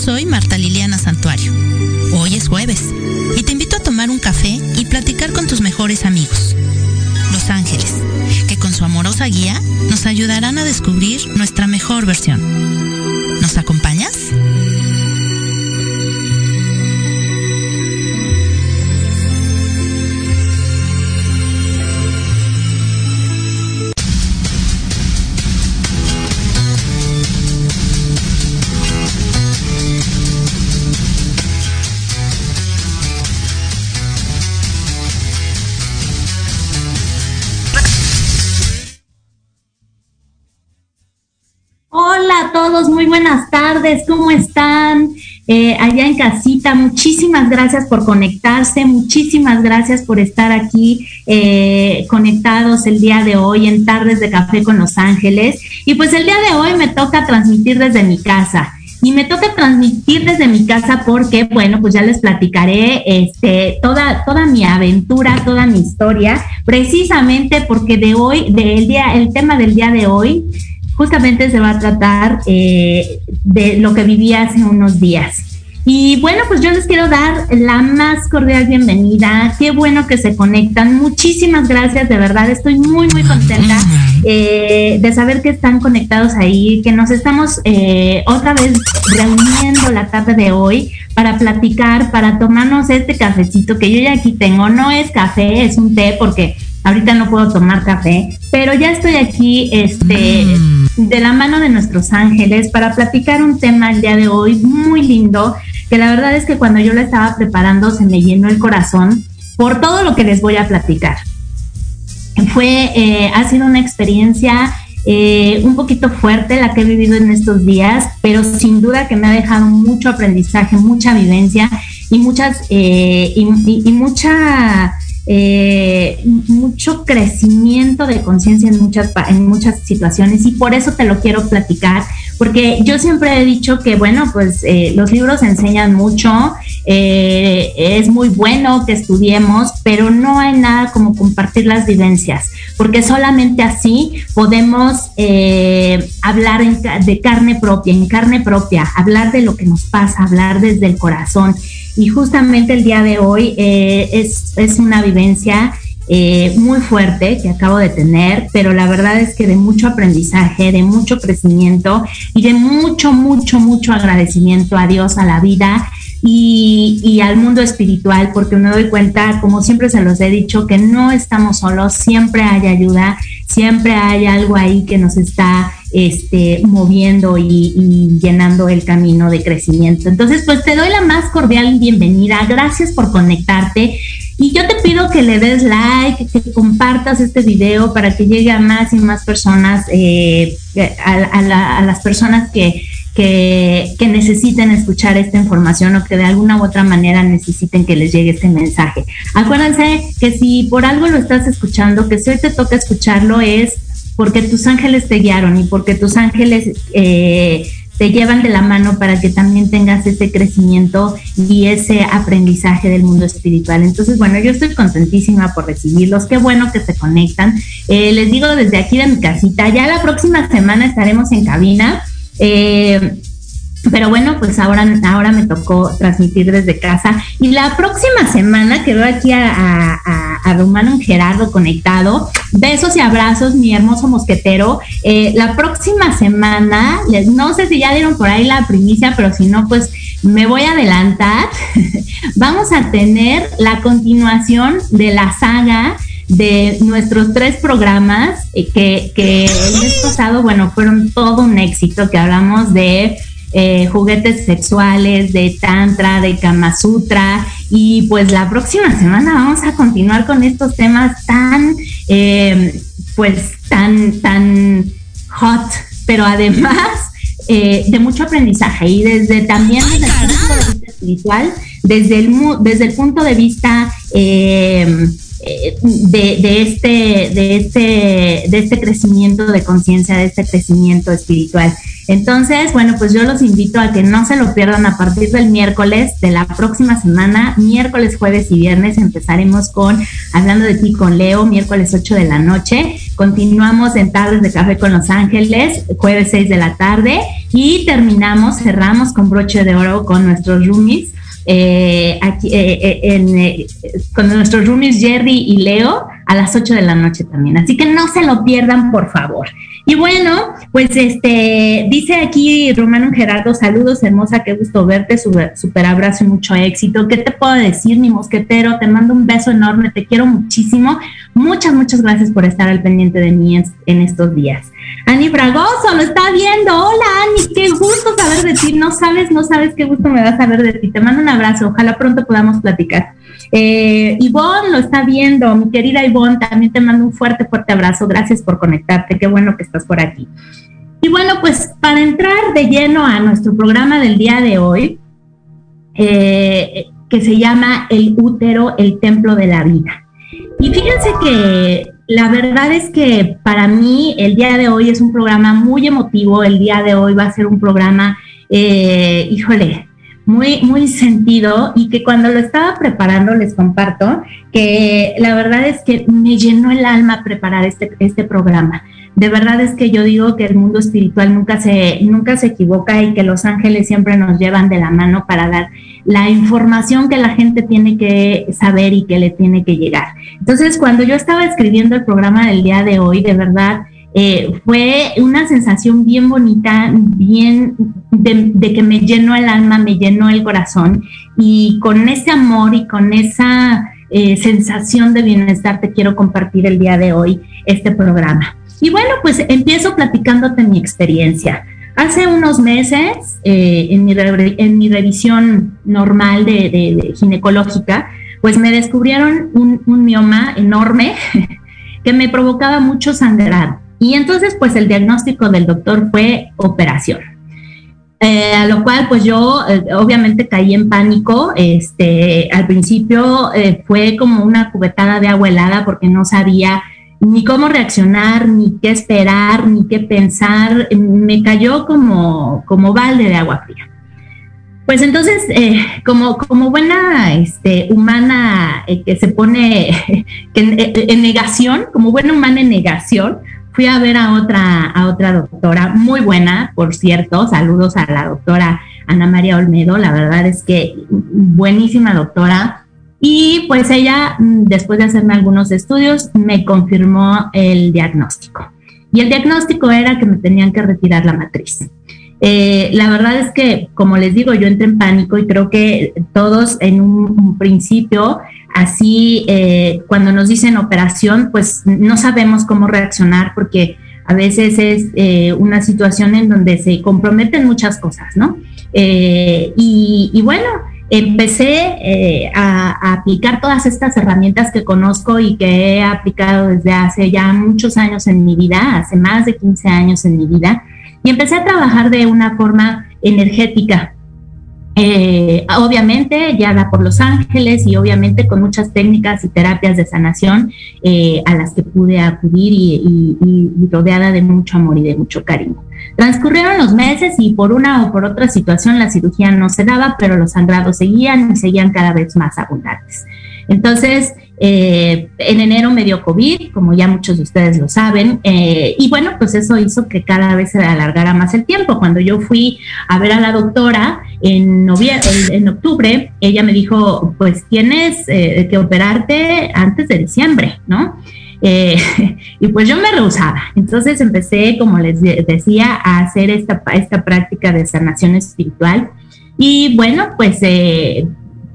soy Marta Liliana Santuario. Hoy es jueves ¿cómo están? Eh, allá en casita, muchísimas gracias por conectarse, muchísimas gracias por estar aquí eh, conectados el día de hoy en Tardes de Café con Los Ángeles. Y pues el día de hoy me toca transmitir desde mi casa. Y me toca transmitir desde mi casa porque, bueno, pues ya les platicaré este, toda, toda mi aventura, toda mi historia, precisamente porque de hoy, del día, el tema del día de hoy justamente se va a tratar eh, de lo que viví hace unos días. Y bueno, pues yo les quiero dar la más cordial bienvenida. Qué bueno que se conectan. Muchísimas gracias, de verdad. Estoy muy, muy contenta eh, de saber que están conectados ahí, que nos estamos eh, otra vez reuniendo la tarde de hoy para platicar, para tomarnos este cafecito que yo ya aquí tengo. No es café, es un té porque ahorita no puedo tomar café, pero ya estoy aquí, este. Mm de la mano de nuestros ángeles para platicar un tema el día de hoy muy lindo, que la verdad es que cuando yo lo estaba preparando se me llenó el corazón por todo lo que les voy a platicar. Fue, eh, ha sido una experiencia eh, un poquito fuerte la que he vivido en estos días, pero sin duda que me ha dejado mucho aprendizaje, mucha vivencia y muchas eh, y, mucha eh, mucho crecimiento de conciencia en muchas, en muchas situaciones y por eso te lo quiero platicar, porque yo siempre he dicho que, bueno, pues eh, los libros enseñan mucho, eh, es muy bueno que estudiemos, pero no hay nada como compartir las vivencias, porque solamente así podemos hablar de carne propia, en carne propia, hablar de lo que nos pasa, hablar desde el corazón. Y justamente el día de hoy eh, es, una vivencia eh, muy fuerte que acabo de tener, pero la verdad es que de mucho aprendizaje, de mucho crecimiento y de mucho, mucho, mucho agradecimiento a Dios, a la vida y, y, al mundo espiritual, porque me doy cuenta, como siempre se los he dicho, que no estamos solos, siempre hay ayuda, siempre hay algo ahí que nos está este, moviendo y, llenando el camino de crecimiento. Entonces, pues te doy la más cordial bienvenida. Gracias por conectarte. Y yo te pido que le des like, que compartas este video para que llegue a más y más personas, eh, a, las personas que, necesiten escuchar esta información o que de alguna u otra manera necesiten que les llegue este mensaje. Acuérdense que si por algo lo estás escuchando, que si hoy te toca escucharlo es porque tus ángeles te guiaron y porque tus ángeles eh, te llevan de la mano para que también tengas ese crecimiento y ese aprendizaje del mundo espiritual. Entonces, bueno, yo estoy contentísima por recibirlos. Qué bueno que se conectan. Eh, les digo desde aquí de mi casita, ya la próxima semana estaremos en cabina. Eh, pero bueno, pues ahora, ahora me tocó transmitir desde casa. Y la próxima semana que veo aquí a, a, Romano Gerardo conectado, besos y abrazos, mi hermoso mosquetero. Eh, la próxima semana, les, no sé si ya dieron por ahí la primicia, pero si no, pues me voy a adelantar. Vamos a tener la continuación de la saga de nuestros tres programas eh, que, que el mes pasado, bueno, fueron todo un éxito, que hablamos de eh, juguetes sexuales, de tantra, de Kama Sutra. Y pues la próxima semana vamos a continuar con estos temas tan, eh, pues tan, tan hot, pero además eh, de mucho aprendizaje y desde también desde el punto de vista espiritual, desde el, desde el punto de vista de, de, este, de, este, de este crecimiento de conciencia, de este crecimiento espiritual. Entonces, bueno, pues yo los invito a que no se lo pierdan a partir del miércoles de la próxima semana, miércoles, jueves y viernes empezaremos con Hablando de ti con Leo, miércoles 8 de la noche. Continuamos en Tardes de Café con Los Ángeles, jueves 6 de la tarde y terminamos, cerramos con broche de oro con nuestros roomies eh, aquí, eh, eh, en, con nuestros roomies Jerry y Leo a las 8 de la noche también. Así que no se lo pierdan, por favor. Y bueno, pues este, dice aquí Romano Gerardo, saludos hermosa, qué gusto verte, super, abrazo y mucho éxito. ¿Qué te puedo decir, mi mosquetero? Te mando un beso enorme, te quiero muchísimo. Muchas, muchas gracias por estar al pendiente de mí en, estos días. Ani Fragoso, lo está viendo. Hola Ani, qué gusto saber de ti. No sabes, no sabes qué gusto me da saber de ti. Te mando un abrazo, ojalá pronto podamos platicar. Eh, Ivonne lo está viendo, mi querida Ivonne, también te mando un fuerte, fuerte abrazo. Gracias por conectarte, qué bueno que estás por aquí. Y bueno, pues para entrar de lleno a nuestro programa del día de hoy, eh, que se llama El útero, el templo de la vida. Y fíjense que la verdad es que para mí el día de hoy es un programa muy emotivo, el día de hoy va a ser un programa, eh, híjole, muy, muy sentido y que cuando lo estaba preparando les comparto que la verdad es que me llenó el alma preparar este, este programa. De verdad es que yo digo que el mundo espiritual nunca se, nunca se equivoca y que los ángeles siempre nos llevan de la mano para dar la información que la gente tiene que saber y que le tiene que llegar. Entonces, cuando yo estaba escribiendo el programa del día de hoy, de verdad, eh, fue una sensación bien bonita, bien de, que me llenó el alma, me llenó el corazón y con ese amor y con esa eh, sensación de bienestar te quiero compartir el día de hoy este programa. Y bueno, pues empiezo platicándote mi experiencia. Hace unos meses, eh, en, mi en, mi revisión normal de, ginecológica, pues me descubrieron un, un mioma enorme que me provocaba mucho sangrado. Y entonces, pues el diagnóstico del doctor fue operación. Eh, a lo cual, pues yo eh, obviamente caí en pánico. Este, al principio eh, fue como una cubetada de agua helada porque no sabía ni cómo reaccionar, ni qué esperar, ni qué pensar. Me cayó como, como balde de agua fría. Pues entonces, como, como buena este, humana que se pone en negación, como buena humana en negación, fui a ver a otra, a otra doctora, muy buena, por cierto, saludos a la doctora Ana María Olmedo, la verdad es que buenísima doctora. Y pues ella, mm, después de hacerme algunos estudios, me confirmó el diagnóstico. Y el diagnóstico era que me tenían que retirar la matriz. Eh, la verdad es que, como les digo, yo entré en pánico y creo que todos en un principio Así, eh, cuando nos dicen operación, pues no sabemos cómo reaccionar porque a veces es eh, una situación en donde se comprometen muchas cosas, ¿no? Eh, y, bueno, empecé a, aplicar todas estas herramientas que conozco y que he aplicado desde hace ya muchos años en mi vida, hace más de 15 años en mi vida, y empecé a trabajar de una forma energética, eh, obviamente da por Los Ángeles y obviamente con muchas técnicas y terapias de sanación eh, a las que pude acudir y, rodeada de mucho amor y de mucho cariño. Transcurrieron los meses y por una o por otra situación la cirugía no se daba, pero los sangrados seguían y seguían cada vez más abundantes. Entonces, eh, en enero me dio COVID, como ya muchos de ustedes lo saben, eh, y bueno, pues eso hizo que cada vez se alargara más el tiempo. Cuando yo fui a ver a la doctora en, en octubre, ella me dijo, pues tienes eh, que operarte antes de diciembre, ¿no? y pues yo me rehusaba. Entonces empecé, como les decía, a hacer esta, esta práctica de sanación espiritual. Y bueno, pues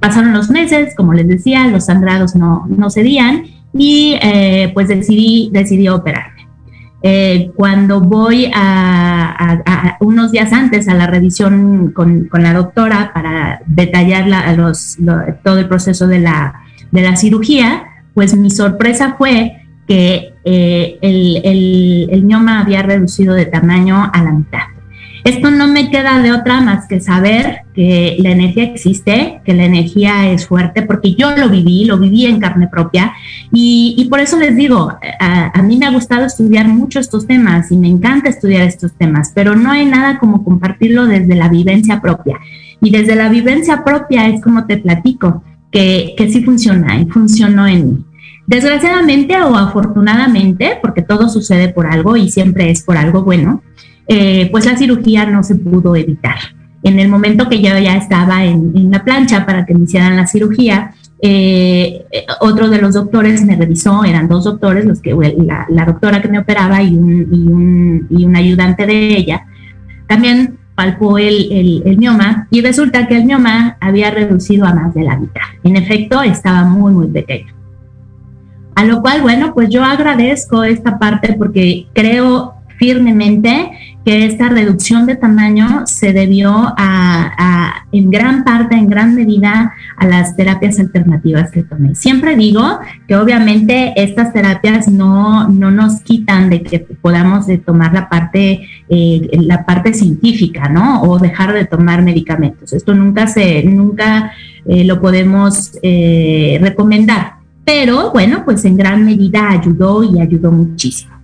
Pasaron los meses, como les decía, los sangrados no, no cedían y eh, pues decidí, decidí operarme. Eh, cuando voy a, unos días antes a la revisión con, la doctora para detallar los, todo el proceso de la, de la cirugía, pues mi sorpresa fue que eh, el, el, el mioma había reducido de tamaño a la mitad. Esto no me queda de otra más que saber que la energía existe, que la energía es fuerte, porque yo lo viví, lo viví en carne propia y, por eso les digo, a, mí me ha gustado estudiar mucho estos temas y me encanta estudiar estos temas, pero no hay nada como compartirlo desde la vivencia propia. Y desde la vivencia propia es como te platico, que, que sí funciona y funcionó en mí. Desgraciadamente o afortunadamente, porque todo sucede por algo y siempre es por algo bueno, eh, pues la cirugía no se pudo evitar. En el momento que yo ya estaba en, la plancha para que me hicieran la cirugía, eh, otro de los doctores me revisó, eran dos doctores, los que, la, doctora que me operaba y un, y, un, ayudante de ella, también palpó el, el, mioma y resulta que el mioma había reducido a más de la mitad. En efecto, estaba muy, muy pequeño. A lo cual, bueno, pues yo agradezco esta parte porque creo firmemente que esta reducción de tamaño se debió en gran parte, en gran medida, a las terapias alternativas que tomé. Siempre digo que obviamente estas terapias no, no nos quitan de que podamos de tomar la parte, eh, la parte científica, ¿no? O dejar de tomar medicamentos. Esto nunca se, nunca eh, lo podemos eh, recomendar. Pero bueno, pues en gran medida ayudó y ayudó muchísimo.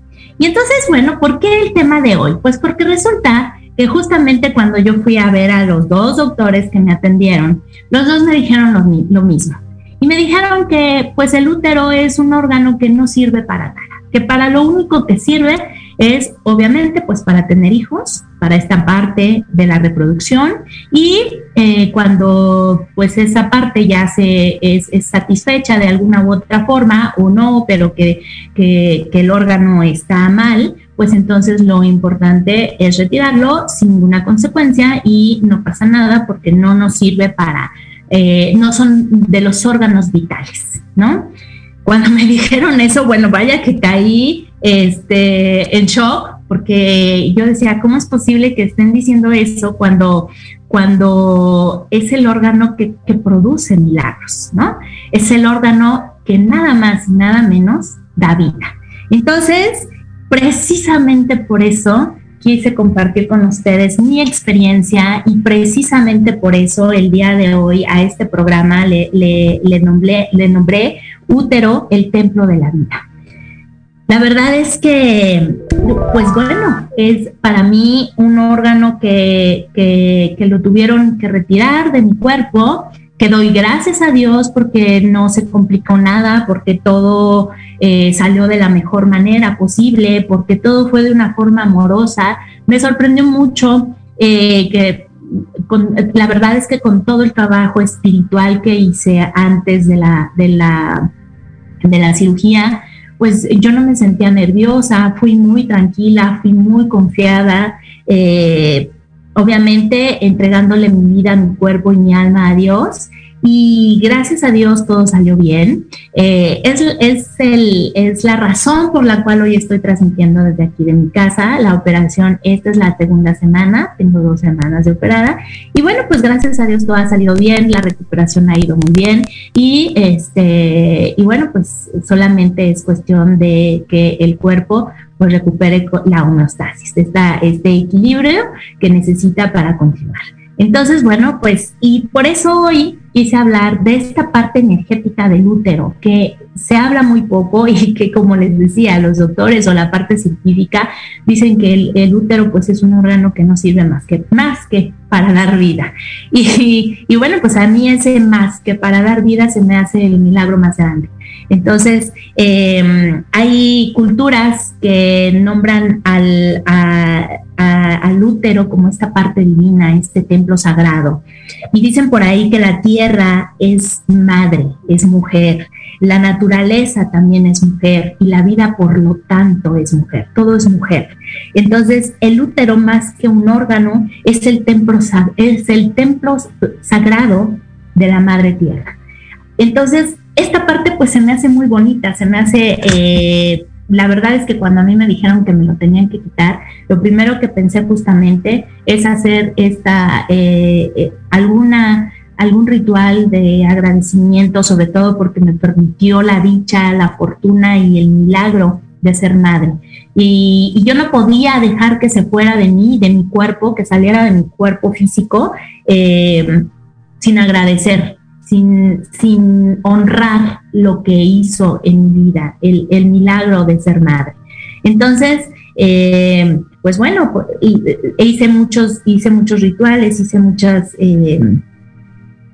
Y entonces, bueno, ¿por qué el tema de hoy? Pues porque resulta que justamente cuando yo fui a ver a los dos doctores que me atendieron, los dos me dijeron lo, mismo. Y me dijeron que pues el útero es un órgano que no sirve para nada, que para lo único que sirve es obviamente pues para tener hijos, para esta parte de la reproducción y eh, cuando pues esa parte ya se es, satisfecha de alguna u otra forma o no, pero que, que, el órgano está mal, pues entonces lo importante es retirarlo sin ninguna consecuencia y no pasa nada porque no nos sirve para, eh, no son de los órganos vitales, ¿no? Cuando me dijeron eso, bueno, vaya que caí este, en shock, porque yo decía, ¿cómo es posible que estén diciendo eso cuando, cuando es el órgano que, produce milagros, ¿no? Es el órgano que nada más nada menos da vida. Entonces, precisamente por eso quise compartir con ustedes mi experiencia y precisamente por eso el día de hoy a este programa le, le, le, nombré, le nombré útero, el templo de la vida. La verdad es que, pues bueno, es para mí un órgano que, que, lo tuvieron que retirar de mi cuerpo, que doy gracias a Dios porque no se complicó nada, porque todo eh, salió de la mejor manera posible, porque todo fue de una forma amorosa. Me sorprendió mucho eh, que la verdad es que con todo el trabajo espiritual que hice antes de la, de la, de la cirugía, pues yo no me sentía nerviosa, fui muy tranquila, fui muy confiada, eh, obviamente entregándole mi vida, mi cuerpo y mi alma a Dios y gracias a Dios todo salió bien. Eh, es, es, el, es la razón por la cual hoy estoy transmitiendo desde aquí de mi casa. La operación, esta es la segunda semana, tengo dos semanas de operada. Y bueno, pues gracias a Dios todo ha salido bien, la recuperación ha ido muy bien. Y, este, y bueno, pues solamente es cuestión de que el cuerpo pues recupere la homeostasis, este equilibrio que necesita para continuar. Entonces, bueno, pues, y por eso hoy quise hablar de esta parte energética del útero, que se habla muy poco y que, como les decía, los doctores o la parte científica dicen que el, útero pues es un órgano que no sirve más que, más que para dar vida. Y, bueno, pues a mí ese más que para dar vida se me hace el milagro más grande. Entonces, em, hay culturas que nombran al, al útero como esta parte divina, este templo sagrado. Y dicen por ahí que la tierra es madre, es mujer, la naturaleza también es mujer y la vida por lo tanto es mujer, todo es mujer. Entonces, el útero más que un órgano es el templo, es el templo sagrado de la madre tierra. Entonces, esta parte pues se me hace muy bonita, se me hace, eh, la verdad es que cuando a mí me dijeron que me lo tenían que quitar, lo primero que pensé justamente es hacer esta, eh, eh, alguna, algún ritual de agradecimiento, sobre todo porque me permitió la dicha, la fortuna y el milagro de ser madre. Y, yo no podía dejar que se fuera de mí, de mi cuerpo, que saliera de mi cuerpo físico, sin agradecer, sin, honrar lo que hizo en mi vida, el, milagro de ser madre. Entonces, eh, pues bueno, pues, e hice muchos, hice muchos rituales, hice muchas, eh,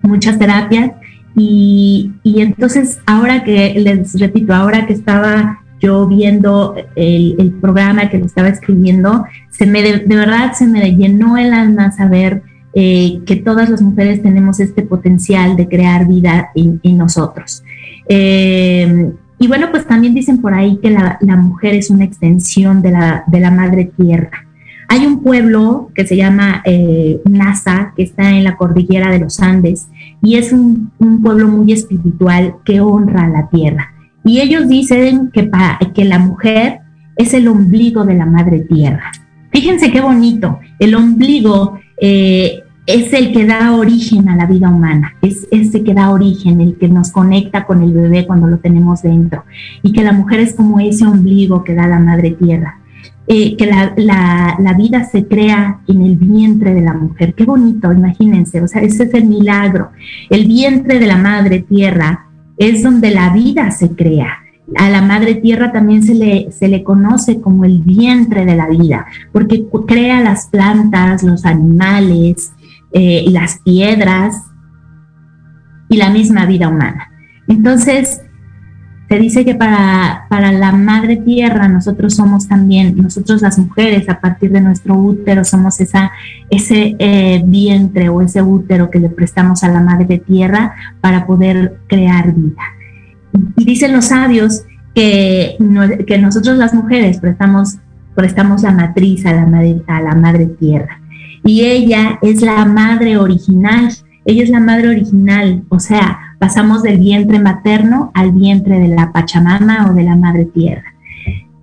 muchas terapias y, entonces ahora que, les repito, ahora que estaba yo viendo el, programa que le estaba escribiendo, se me de, de, verdad se me llenó el alma saber eh, que todas las mujeres tenemos este potencial de crear vida en, nosotros. Eh, y bueno, pues también dicen por ahí que la, mujer es una extensión de la, madre tierra. Hay un pueblo que se llama eh, Nasa, que está en la cordillera de los Andes, y es un, pueblo muy espiritual que honra a la tierra. Y ellos dicen que, que la mujer es el ombligo de la madre tierra. Fíjense qué bonito, el ombligo es el que da origen a la vida humana, es ese que da origen, el que nos conecta con el bebé cuando lo tenemos dentro, y que la mujer es como ese ombligo que da la madre tierra, eh, que la, la, vida se crea en el vientre de la mujer. Qué bonito, imagínense, o sea, ese es el milagro. El vientre de la madre tierra es donde la vida se crea. A la madre tierra también se le, se le conoce como el vientre de la vida, porque crea las plantas, los animales, eh, las piedras y la misma vida humana. Entonces, se dice que para, para, la madre tierra nosotros somos también, nosotros las mujeres a partir de nuestro útero somos esa, ese eh, vientre o ese útero que le prestamos a la madre tierra para poder crear vida. Y dicen los sabios que, que nosotros las mujeres prestamos, prestamos la matriz a la madre, a la madre tierra y ella es la madre original, ella es la madre original, o sea, pasamos del vientre materno al vientre de la Pachamama o de la madre tierra.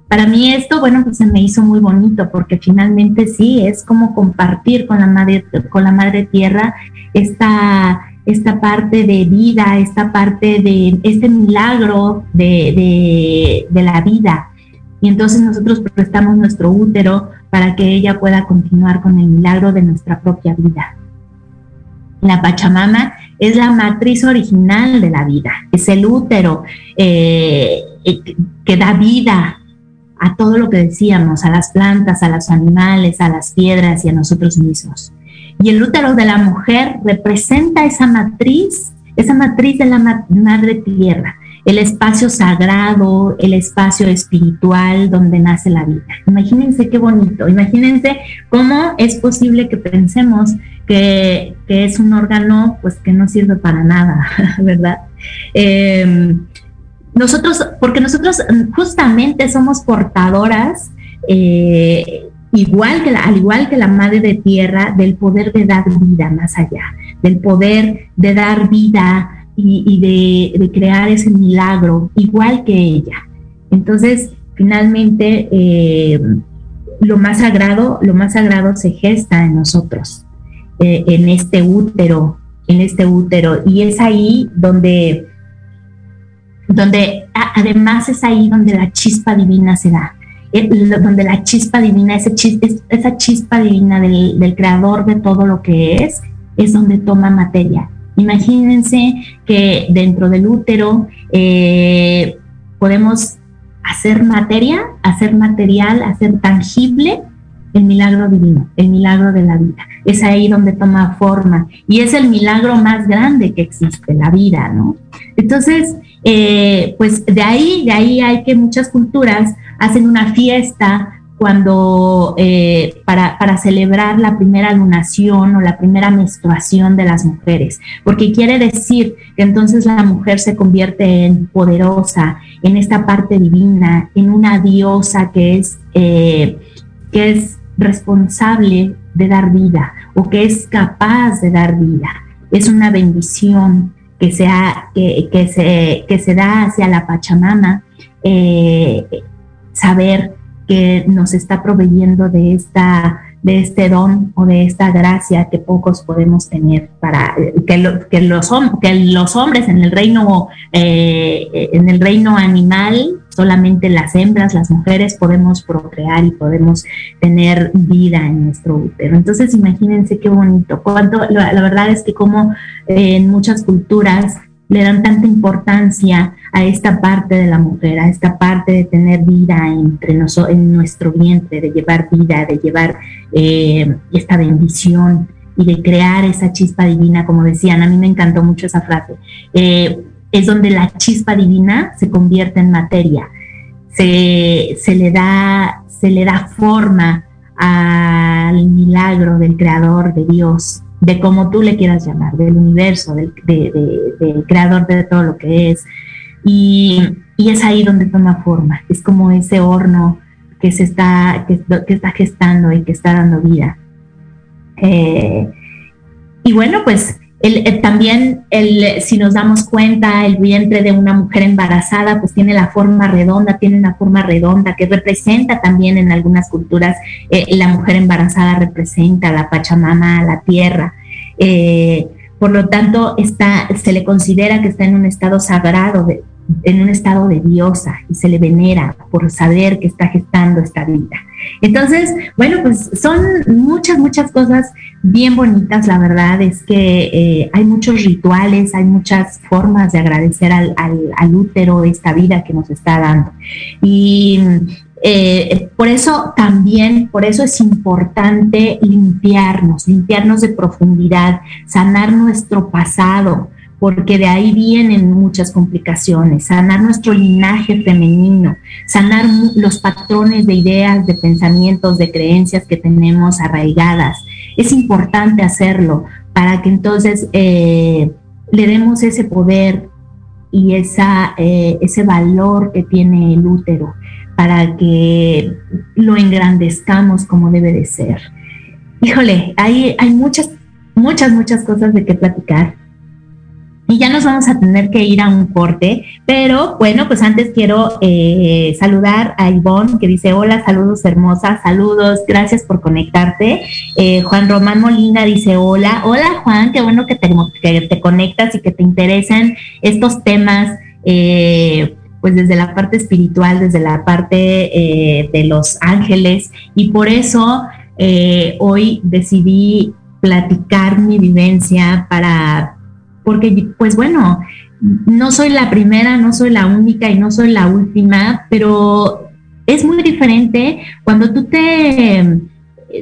Para mí esto, bueno, pues se me hizo muy bonito porque finalmente sí, es como compartir con la madre, con la madre tierra esta, esta parte de vida, esta parte de este milagro de, de la vida. Y entonces nosotros prestamos nuestro útero para que ella pueda continuar con el milagro de nuestra propia vida. La Pachamama es la matriz original de la vida, es el útero eh, eh, que da vida a todo lo que decíamos, a las plantas, a los animales, a las piedras y a nosotros mismos. Y el útero de la mujer representa esa matriz, esa matriz de la madre tierra, el espacio sagrado, el espacio espiritual donde nace la vida. Imagínense qué bonito, imagínense cómo es posible que pensemos que, es un órgano pues que no sirve para nada, ¿verdad? Em, nosotros, porque nosotros justamente somos portadoras, eh, igual que al igual que la madre de tierra, del poder de dar vida más allá, del poder de dar vida y, de, crear ese milagro igual que ella. Entonces, finalmente, eh, lo más sagrado, lo más sagrado se gesta en nosotros, eh, en este útero, en este útero, y es ahí donde, donde además es ahí donde la chispa divina se da, donde la chispa divina, esa chispa, esa chispa divina del creador de todo lo que es, es donde toma materia, Imagínense que dentro del útero eh, podemos hacer materia, hacer material, hacer tangible el milagro divino, el milagro de la vida. Es ahí donde toma forma y es el milagro más grande que existe, la vida, ¿no? Entonces, eh, pues de ahí, de ahí hay que muchas culturas hacen una fiesta cuando eh, para, para, celebrar la primera lunación o la primera menstruación de las mujeres, porque quiere decir que entonces la mujer se convierte en poderosa, en esta parte divina, en una diosa que es, eh, que es responsable de dar vida o que es capaz de dar vida. Es una bendición que, sea, que, que, se, que se da hacia la Pachamama, eh, saber que nos está proveyendo de esta de este don o de esta gracia que pocos podemos tener para que, que, los, que los hombres en el reino eh, en el reino animal solamente las hembras las mujeres podemos procrear y podemos tener vida en nuestro útero. Entonces imagínense qué bonito. Cuánto la, la verdad es que como eh, en muchas culturas le dan tanta importancia a esta parte de la mujer, a esta parte de tener vida entre nosotros, en nuestro vientre, de llevar vida, de llevar eh, esta bendición y de crear esa chispa divina, como decían, a mí me encantó mucho esa frase, eh, es donde la chispa divina se convierte en materia, se, le, da, se le da forma al milagro del creador, de Dios, de como tú le quieras llamar, del universo, del, creador de todo lo que es. Y, es ahí donde toma forma, es como ese horno que se está, que, está gestando y que está dando vida. Eh, y bueno, pues también el, si nos damos cuenta, el vientre de una mujer embarazada pues tiene la forma redonda, tiene una forma redonda que representa también en algunas culturas, eh, la mujer embarazada representa la Pachamama, la tierra. Eh, por lo tanto, está, se le considera que está en un estado sagrado, en un estado de diosa y se le venera por saber que está gestando esta vida. Entonces, bueno, pues son muchas, muchas cosas bien bonitas. La verdad es que eh, hay muchos rituales, hay muchas formas de agradecer al, al, útero esta vida que nos está dando. Y eh, por eso también, por eso es importante limpiarnos, limpiarnos de profundidad, sanar nuestro pasado, porque de ahí vienen muchas complicaciones, sanar nuestro linaje femenino, sanar los patrones de ideas, de pensamientos, de creencias que tenemos arraigadas. Es importante hacerlo para que entonces eh, le demos ese poder y esa, eh, ese valor que tiene el útero para que lo engrandezcamos como debe de ser. Híjole, hay, hay muchas, muchas, muchas cosas de qué platicar y ya nos vamos a tener que ir a un corte, pero bueno, pues antes quiero eh, saludar a Ivonne que dice, hola, saludos hermosa, saludos, gracias por conectarte. Eh, Juan Román Molina dice, hola, hola Juan, qué bueno que te, que te conectas y que te interesan estos temas. Eh, pues desde la parte espiritual, desde la parte de los ángeles, y por eso hoy decidí platicar mi vivencia para porque pues bueno, no soy la primera, no soy la única y no soy la última, pero es muy diferente cuando tú te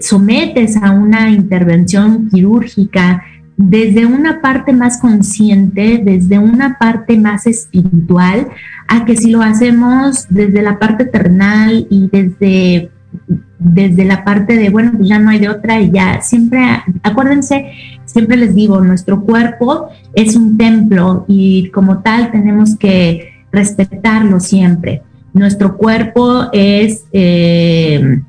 sometes a una intervención quirúrgica desde una parte más consciente, desde una parte más espiritual, a que si lo hacemos desde la parte terrenal y desde desde la parte de, bueno, pues ya no hay de otra y ya, siempre, acuérdense, siempre les digo, nuestro cuerpo es un templo y como tal tenemos que respetarlo siempre. Nuestro cuerpo es, eh,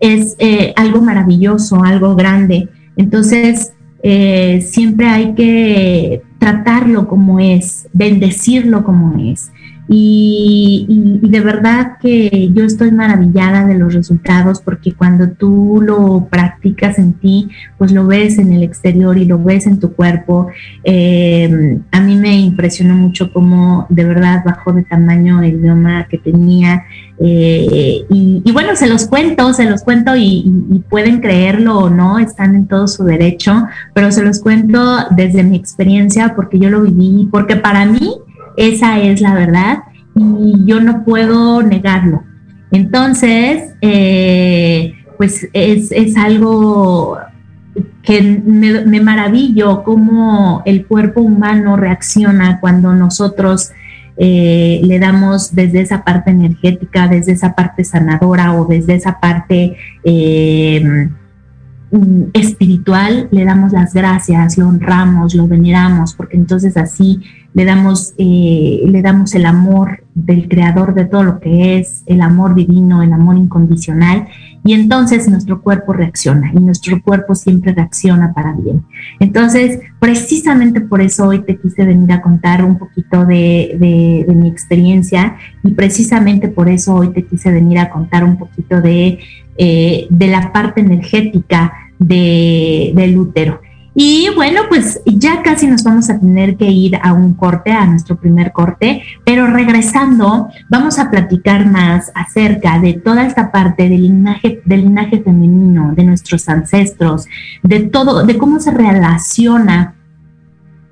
es eh, algo maravilloso, algo grande. Entonces, eh, siempre hay que tratarlo como es, bendecirlo como es. Y, de verdad que yo estoy maravillada de los resultados porque cuando tú lo practicas en ti, pues lo ves en el exterior y lo ves en tu cuerpo. Eh, a mí me impresionó mucho cómo de verdad bajó de tamaño el idioma que tenía. Eh, y, bueno, se los cuento, se los cuento y, y pueden creerlo o no, están en todo su derecho, pero se los cuento desde mi experiencia porque yo lo viví, porque para mí esa es la verdad y yo no puedo negarlo. Entonces, eh, pues es, algo que me, maravillo cómo el cuerpo humano reacciona cuando nosotros eh, le damos desde esa parte energética, desde esa parte sanadora o desde esa parte eh, espiritual, le damos las gracias, lo honramos, lo veneramos, porque entonces así le damos, eh, le damos el amor del creador de todo lo que es, el amor divino, el amor incondicional, y entonces nuestro cuerpo reacciona y nuestro cuerpo siempre reacciona para bien. Entonces, precisamente por eso hoy te quise venir a contar un poquito de, mi experiencia y precisamente por eso hoy te quise venir a contar un poquito de, eh, de la parte energética del útero. Y bueno, pues ya casi nos vamos a tener que ir a un corte, a nuestro primer corte, pero regresando vamos a platicar más acerca de toda esta parte del linaje, del linaje femenino, de nuestros ancestros, de todo, de cómo se relaciona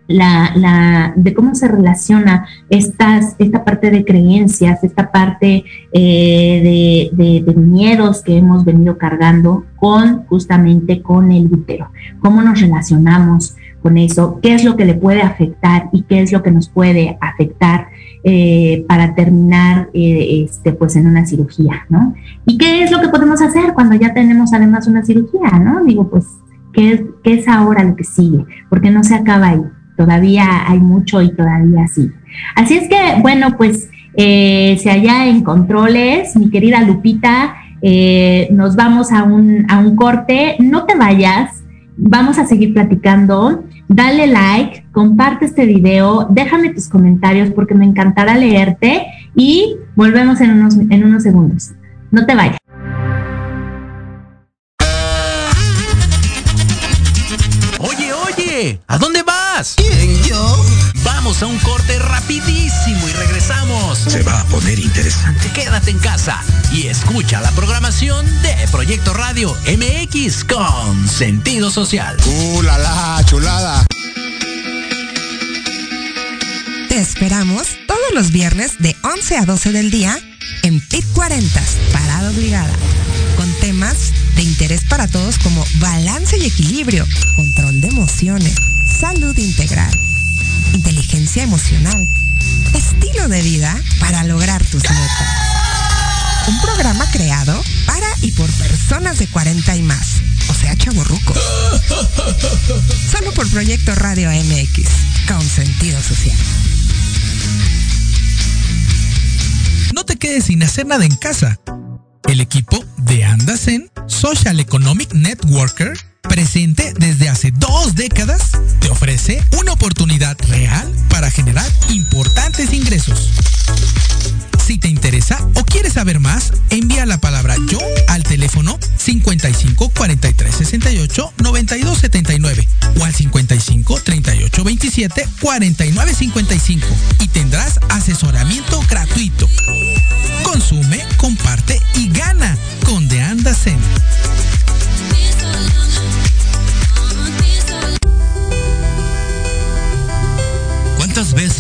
la, la, de cómo se relaciona estas, esta parte de creencias, esta parte eh, de, miedos que hemos venido cargando con justamente con el útero. ¿Cómo nos relacionamos con eso? ¿Qué es lo que le puede afectar y qué es lo que nos puede afectar eh, para terminar eh, este, pues en una cirugía, ¿no? ¿Y qué es lo que podemos hacer cuando ya tenemos además una cirugía, ¿no? Digo, pues, ¿qué qué es ahora lo que sigue? Porque no se acaba ahí todavía hay mucho y todavía sí. Así es que, bueno, pues eh, si allá en controles, mi querida Lupita, eh, nos vamos a un, a un corte, no te vayas, vamos a seguir platicando. Dale like, comparte este video, déjame tus comentarios porque me encantará leerte y volvemos en unos, en unos segundos. No te vayas. Oye, oye, ¿a dónde vas? ¿Quién, yo? Vamos a un corte rapidísimo y regresamos. Se va a poner interesante. Quédate en casa y escucha la programación de Proyecto Radio MX con sentido social. ¡Uh, la, la chulada! Te esperamos todos los viernes de 11 a 12 del día en PIT 40, Parada Obligada, con temas de interés para todos como balance y equilibrio, control de emociones salud integral, inteligencia emocional, estilo de vida para lograr tus metas. Un programa creado para y por personas de 40 y más, o sea, chaborrucos. Solo por Proyecto Radio MX, con sentido social. No te quedes sin hacer nada en casa. El equipo de Andasen Social Economic Networker presente desde hace dos décadas, te ofrece una oportunidad real para generar importantes ingresos. Si te interesa o quieres saber más, envía la palabra yo al teléfono 55 43 68 92 79 o al 55 38 27 49 55 y tendrás asesoramiento gratuito. Consume, comparte y gana con The Zen. ¿Cuántas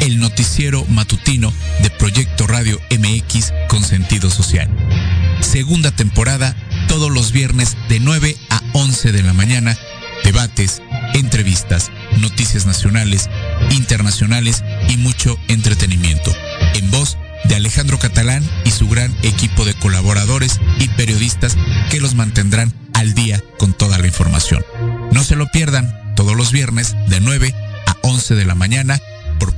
El noticiero matutino de Proyecto Radio MX con sentido social. Segunda temporada, todos los viernes de 9 a 11 de la mañana, debates, entrevistas, noticias nacionales, internacionales y mucho entretenimiento. En voz de Alejandro Catalán y su gran equipo de colaboradores y periodistas que los mantendrán al día con toda la información. No se lo pierdan todos los viernes de 9 a 11 de la mañana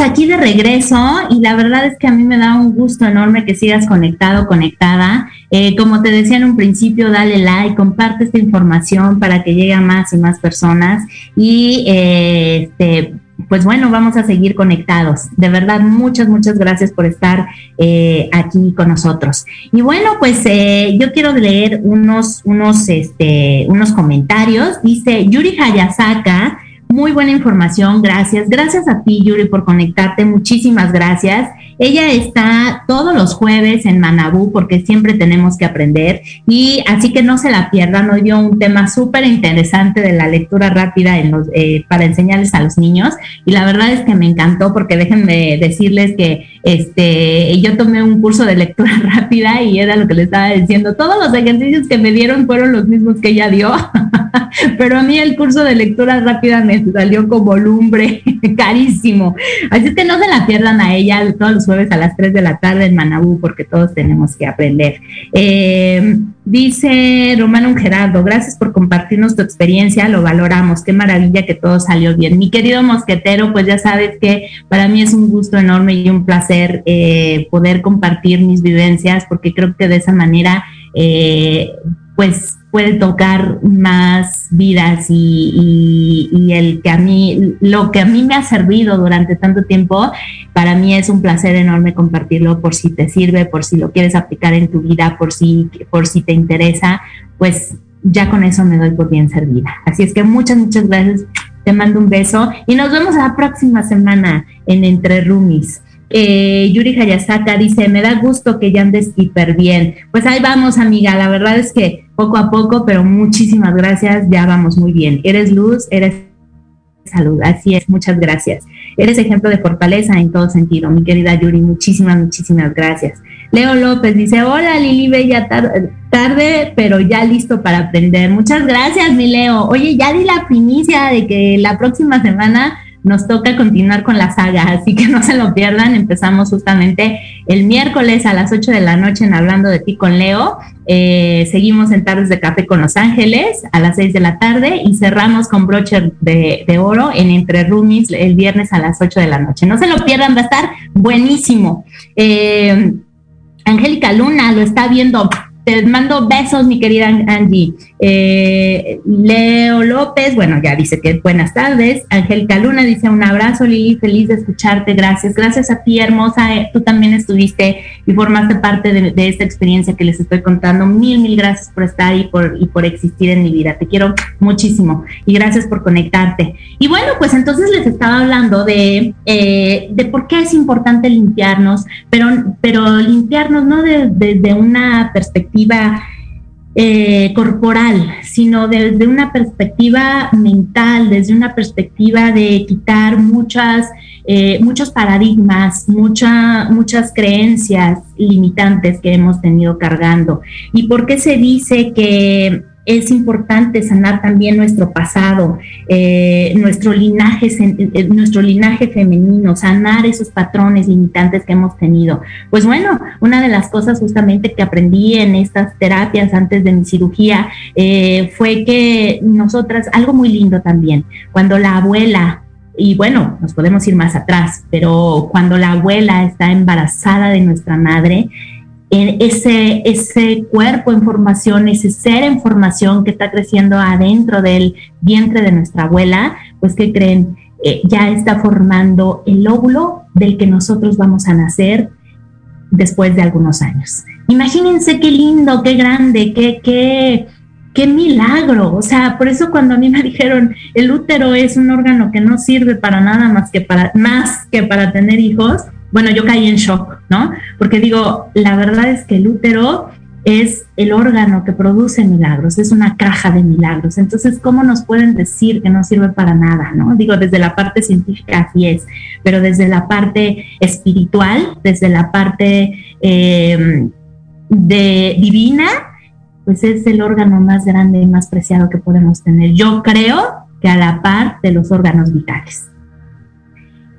Aquí de regreso y la verdad es que a mí me da un gusto enorme que sigas conectado, conectada. Eh, como te decía en un principio, dale like, comparte esta información para que llegue a más y más personas y eh, este, pues bueno, vamos a seguir conectados. De verdad, muchas, muchas gracias por estar eh, aquí con nosotros. Y bueno, pues yo quiero leer unos, unos, este, unos comentarios. Dice Yuri Hayasaka muy buena información, gracias. Gracias a ti, Yuri, por conectarte. Muchísimas gracias. Ella está todos los jueves en Manabú porque siempre tenemos que aprender y así que no se la pierdan. Hoy dio un tema súper interesante de la lectura rápida en los, eh, para enseñarles a los niños y la verdad es que me encantó porque déjenme decirles que este, yo tomé un curso de lectura rápida y era lo que le estaba diciendo. Todos los ejercicios que me dieron fueron los mismos que ella dio, pero a mí el curso de lectura rápida me salió como lumbre, carísimo. Así que no se la pierdan a ella todos los jueves a las 3 de la tarde en Manabú, porque todos tenemos que aprender. Eh, dice Romano Gerardo, gracias por compartirnos tu experiencia, lo valoramos, qué maravilla que todo salió bien. Mi querido mosquetero, pues ya sabes que para mí es un gusto enorme y un placer eh, poder compartir mis vivencias, porque creo que de esa manera, eh, pues puede tocar más vidas y, el que a mí, lo que a mí me ha servido durante tanto tiempo, para mí es un placer enorme compartirlo por si te sirve, por si lo quieres aplicar en tu vida, por si, por si te interesa, pues ya con eso me doy por bien servida. Así es que muchas, muchas gracias. Te mando un beso y nos vemos la próxima semana en Entre Rumis. Eh, Yuri Hayasaka dice, me da gusto que ya andes hiper bien. Pues ahí vamos, amiga. La verdad es que poco a poco, pero muchísimas gracias. Ya vamos muy bien. Eres luz, eres salud. Así es, muchas gracias. Eres ejemplo de fortaleza en todo sentido, mi querida Yuri. Muchísimas, muchísimas gracias. Leo López dice, hola Lili Bella, tarde, pero ya listo para aprender. Muchas gracias, mi Leo. Oye, ya di la primicia de que la próxima semana nos toca continuar con la saga, así que no se lo pierdan. Empezamos justamente el miércoles a las 8 de la noche en Hablando de ti con Leo. Eh, seguimos en Tardes de Café con Los Ángeles a las 6 de la tarde y cerramos con Broche de, Oro en Entre Roomies el viernes a las 8 de la noche. No se lo pierdan, va a estar buenísimo. Eh, Angélica Luna lo está viendo te mando besos, mi querida Angie. Eh, Leo López, bueno, ya dice que buenas tardes. Angélica Luna dice un abrazo, Lili, feliz de escucharte. Gracias. Gracias a ti, hermosa. Eh, tú también estuviste y formaste parte de, esta experiencia que les estoy contando. Mil, mil gracias por estar y por, y por existir en mi vida. Te quiero muchísimo y gracias por conectarte. Y bueno, pues entonces les estaba hablando de, eh, de por qué es importante limpiarnos, pero, pero limpiarnos no desde una perspectiva eh, corporal, sino desde una perspectiva mental, desde una perspectiva de quitar muchas, eh, muchos paradigmas, muchas creencias limitantes que hemos tenido cargando. ¿Y por qué se dice que es importante sanar también nuestro pasado, eh, nuestro, linaje, eh, nuestro linaje femenino, sanar esos patrones limitantes que hemos tenido. Pues bueno, una de las cosas justamente que aprendí en estas terapias antes de mi cirugía eh, fue que nosotras, algo muy lindo también, cuando la abuela y bueno, nos podemos ir más atrás, pero cuando la abuela está embarazada de nuestra madre, ese, ese cuerpo en formación, ese ser en formación que está creciendo adentro del vientre de nuestra abuela, pues que creen, eh, ya está formando el óvulo del que nosotros vamos a nacer después de algunos años. Imagínense qué lindo, qué grande, qué, qué, qué milagro. O sea, por eso cuando a mí me dijeron el útero es un órgano que no sirve para nada más que para, más que para tener hijos, bueno, yo caí en shock, ¿no? Porque digo, la verdad es que el útero es el órgano que produce milagros, es una caja de milagros. Entonces, ¿cómo nos pueden decir que no sirve para nada? ¿no? Digo, desde la parte científica así es, pero desde la parte espiritual, desde la parte em, de divina, pues es el órgano más grande y más preciado que podemos tener. Yo creo que a la par de los órganos vitales.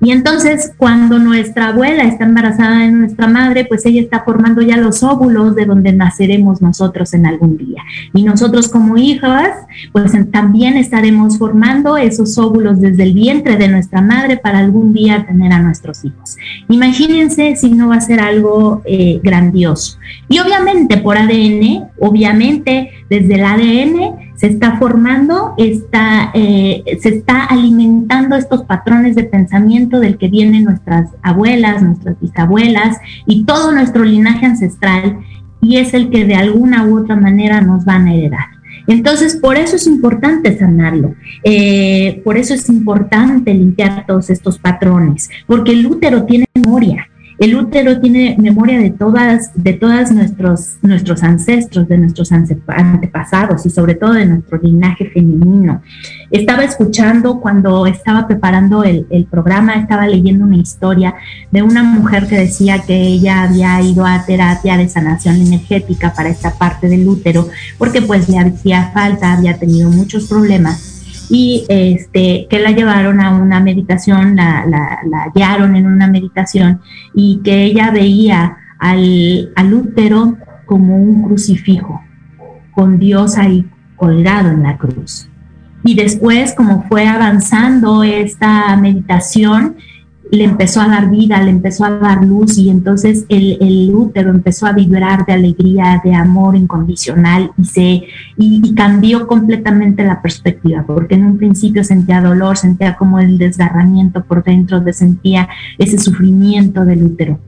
Y entonces, cuando nuestra abuela está embarazada de nuestra madre, pues ella está formando ya los óvulos de donde naceremos nosotros en algún día. Y nosotros como hijas, pues también estaremos formando esos óvulos desde el vientre de nuestra madre para algún día tener a nuestros hijos. Imagínense si no va a ser algo eh, grandioso. Y obviamente por ADN, obviamente desde el ADN, se está formando, está, eh, se está alimentando estos patrones de pensamiento del que vienen nuestras abuelas, nuestras bisabuelas y todo nuestro linaje ancestral y es el que de alguna u otra manera nos van a heredar. Entonces, por eso es importante sanarlo, eh, por eso es importante limpiar todos estos patrones, porque el útero tiene memoria, el útero tiene memoria de todas, de todas nuestros, nuestros ancestros, de nuestros antepasados y sobre todo de nuestro linaje femenino. Estaba escuchando cuando estaba preparando el, el programa, estaba leyendo una historia de una mujer que decía que ella había ido a terapia de sanación energética para esta parte del útero, porque pues le hacía falta, había tenido muchos problemas y este, que la llevaron a una meditación, la, la, guiaron en una meditación y que ella veía al, al útero como un crucifijo, con Dios ahí colgado en la cruz. Y después, como fue avanzando esta meditación, le empezó a dar vida, le empezó a dar luz y entonces el, útero empezó a vibrar de alegría, de amor incondicional y, se, y, cambió completamente la perspectiva, porque en un principio sentía dolor, sentía como el desgarramiento por dentro, sentía ese sufrimiento del útero.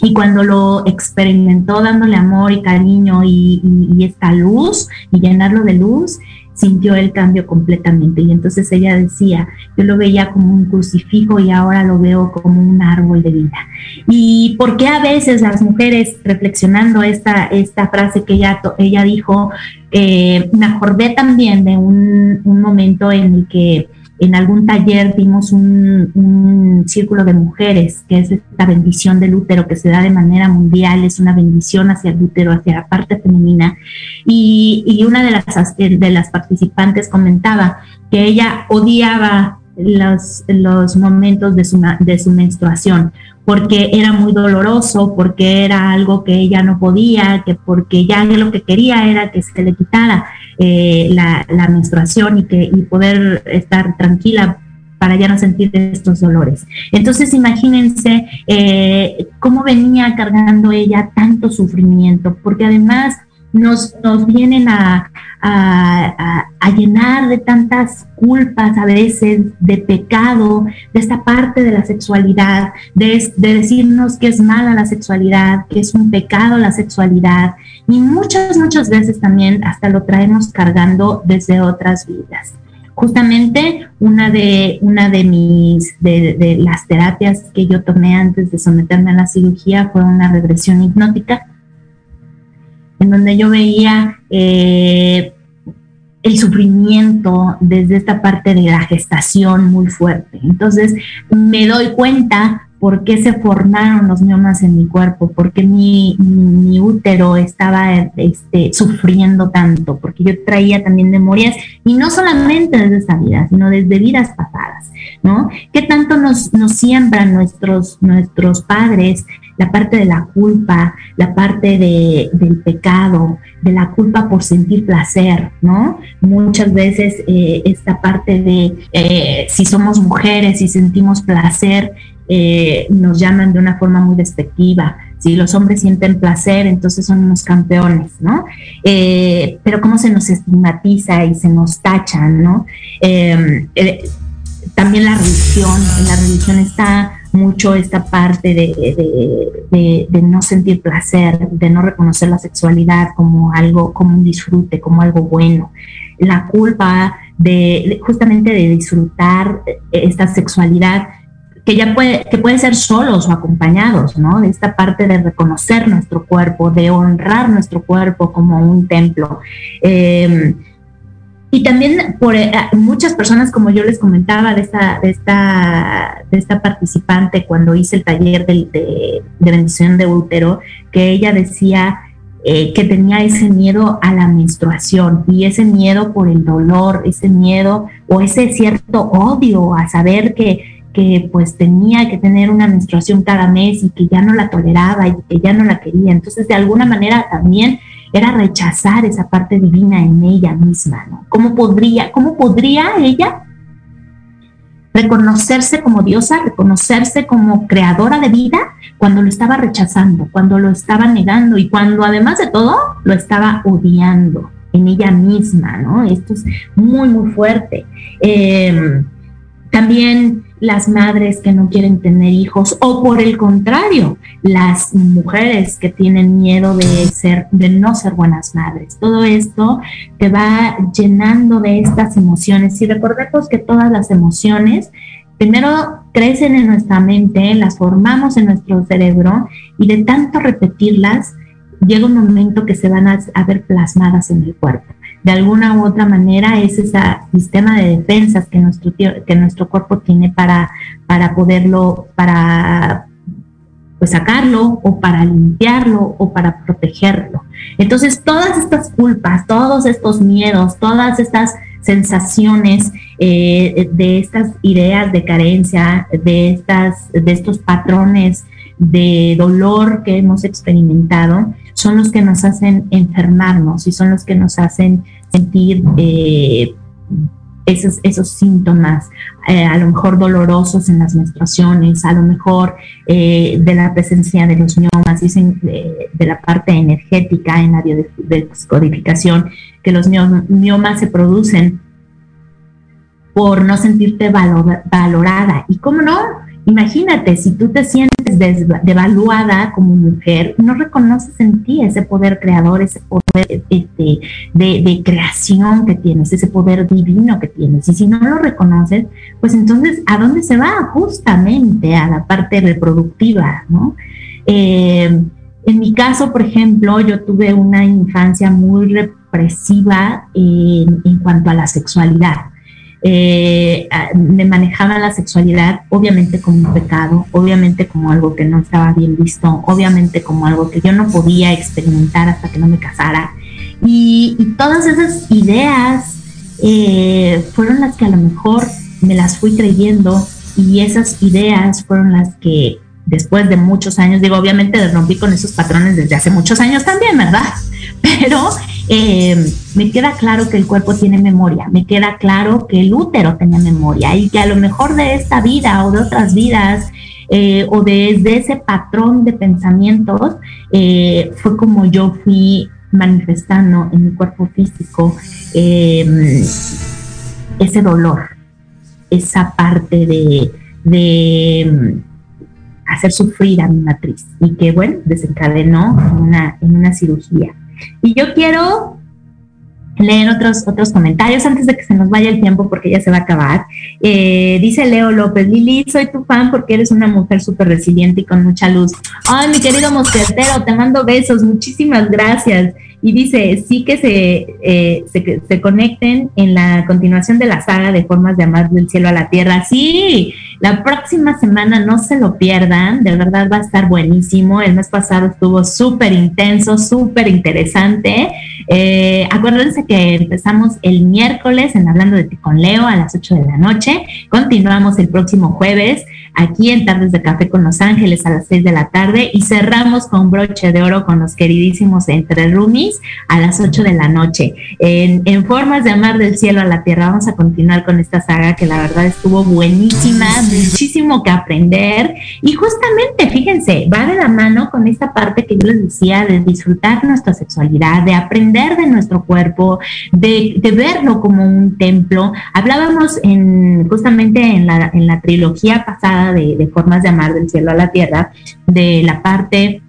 Y cuando lo experimentó dándole amor y cariño y esta luz y llenarlo de luz, sintió el cambio completamente. Y entonces ella decía, yo lo veía como un crucifijo y ahora lo veo como un árbol de vida. ¿Y por qué a veces las mujeres, reflexionando esta, esta frase que ella, ella dijo, eh, me acordé también de un momento en el que en algún taller vimos un, círculo de mujeres, que es esta bendición del útero que se da de manera mundial, es una bendición hacia el útero, hacia la parte femenina. Y, una de las, de las participantes comentaba que ella odiaba los, los momentos de su, de su menstruación, porque era muy doloroso, porque era algo que ella no podía, que porque ya lo que quería era que se le quitara. Eh, la, menstruación y, que, poder estar tranquila para ya no sentir estos dolores. Entonces imagínense eh, cómo venía cargando ella tanto sufrimiento, porque además nos, nos vienen a, a, llenar de tantas culpas a veces, de pecado, de esta parte de la sexualidad, de, de, decirnos que es mala la sexualidad, que es un pecado la sexualidad. Y muchas, muchas veces también hasta lo traemos cargando desde otras vidas. Justamente una de, una de mis, de, de las terapias que yo tomé antes de someterme a la cirugía fue una regresión hipnótica en donde yo veía eh, el sufrimiento desde esta parte de la gestación muy fuerte. Entonces me doy cuenta por qué se formaron los miomas en mi cuerpo, por qué mi, útero estaba este, sufriendo tanto, porque yo traía también memorias, y no solamente desde esta vida, sino desde vidas pasadas, ¿no? ¿Qué tanto nos, nos siembran nuestros, nuestros padres la parte de la culpa, la parte de, del pecado, de la culpa por sentir placer, ¿no? Muchas veces eh, esta parte de eh, si somos mujeres y sentimos placer, eh, nos llaman de una forma muy despectiva. Si los hombres sienten placer, entonces son unos campeones, ¿no? pero cómo se nos estigmatiza y se nos tacha, ¿no? también la religión, la religión está mucho esta parte de, no sentir placer, de no reconocer la sexualidad como algo, como un disfrute, como algo bueno. La culpa de justamente de disfrutar esta sexualidad que ya puede, que puede ser solos o acompañados, ¿no? De esta parte de reconocer nuestro cuerpo, de honrar nuestro cuerpo como un templo. Eh, y también por eh, muchas personas, como yo les comentaba, de esta, de esta, de esta participante cuando hice el taller de, de, bendición de útero, que ella decía eh, que tenía ese miedo a la menstruación y ese miedo por el dolor, ese miedo o ese cierto odio a saber que, que pues tenía que tener una menstruación cada mes y que ya no la toleraba y que ya no la quería. Entonces, de alguna manera también era rechazar esa parte divina en ella misma, ¿no? ¿Cómo podría, cómo podría ella reconocerse como diosa, reconocerse como creadora de vida cuando lo estaba rechazando, cuando lo estaba negando y cuando además de todo lo estaba odiando en ella misma, ¿no? Esto es muy, muy fuerte. Em, también las madres que no quieren tener hijos o por el contrario, las mujeres que tienen miedo de ser de no ser buenas madres. Todo esto te va llenando de estas emociones y recordemos que todas las emociones primero crecen en nuestra mente, las formamos en nuestro cerebro y de tanto repetirlas llega un momento que se van a, a ver plasmadas en el cuerpo de alguna u otra manera es ese sistema de defensas que nuestro, que nuestro cuerpo tiene para, para poderlo, para pues sacarlo o para limpiarlo o para protegerlo. Entonces todas estas culpas, todos estos miedos, todas estas sensaciones eh, de estas ideas de carencia, de, estas, de estos patrones de dolor que hemos experimentado, son los que nos hacen enfermarnos y son los que nos hacen sentir eh, esos, esos síntomas, eh, a lo mejor dolorosos en las menstruaciones, a lo mejor eh, de la presencia de los miomas, dicen de, la parte energética en la biodescodificación, que los miomas se producen por no sentirte valorada. ¿Y cómo no? Imagínate, si tú te sientes devaluada como mujer, no reconoces en ti ese poder creador, ese poder este, de, creación que tienes, ese poder divino que tienes. Y si no lo reconoces, pues entonces, ¿a dónde se va? Justamente a la parte reproductiva, ¿no? Eh, en mi caso, por ejemplo, yo tuve una infancia muy represiva en cuanto a la sexualidad eh, me manejaba la sexualidad obviamente como un pecado, obviamente como algo que no estaba bien visto, obviamente como algo que yo no podía experimentar hasta que no me casara. Y, todas esas ideas eh, fueron las que a lo mejor me las fui creyendo y esas ideas fueron las que después de muchos años, digo, obviamente rompí con esos patrones desde hace muchos años también, ¿verdad? Pero eh, me queda claro que el cuerpo tiene memoria, me queda claro que el útero tenía memoria y que a lo mejor de esta vida o de otras vidas eh, o desde ese patrón de pensamientos eh, fue como yo fui manifestando en mi cuerpo físico ese dolor, esa parte de, de hacer sufrir a mi matriz y que bueno, desencadenó una, en una cirugía. Y yo quiero leer otros, otros comentarios antes de que se nos vaya el tiempo porque ya se va a acabar. Eh, dice Leo López, Lili, soy tu fan porque eres una mujer súper resiliente y con mucha luz. Ay, mi querido mosquetero, te mando besos, muchísimas gracias. Y dice, sí que se, eh, se, se, conecten en la continuación de la saga de formas de amar del cielo a la tierra. Sí, la próxima semana no se lo pierdan, de verdad va a estar buenísimo. El mes pasado estuvo súper intenso, súper interesante. Eh, acuérdense que empezamos el miércoles en Hablando de ti con Leo a las 8 de la noche. Continuamos el próximo jueves aquí en Tardes de Café con Los Ángeles a las 6 de la tarde y cerramos con broche de oro con los queridísimos Entre Rumis a las 8 de la noche. En Formas de Amar del Cielo a la Tierra vamos a continuar con esta saga que la verdad estuvo buenísima, muchísimo que aprender y justamente, fíjense, va de la mano con esta parte que yo les decía de disfrutar nuestra sexualidad, de aprender de nuestro cuerpo, de, verlo como un templo. Hablábamos en, justamente en la, en la trilogía pasada de, formas de amar del cielo a la tierra, de la parte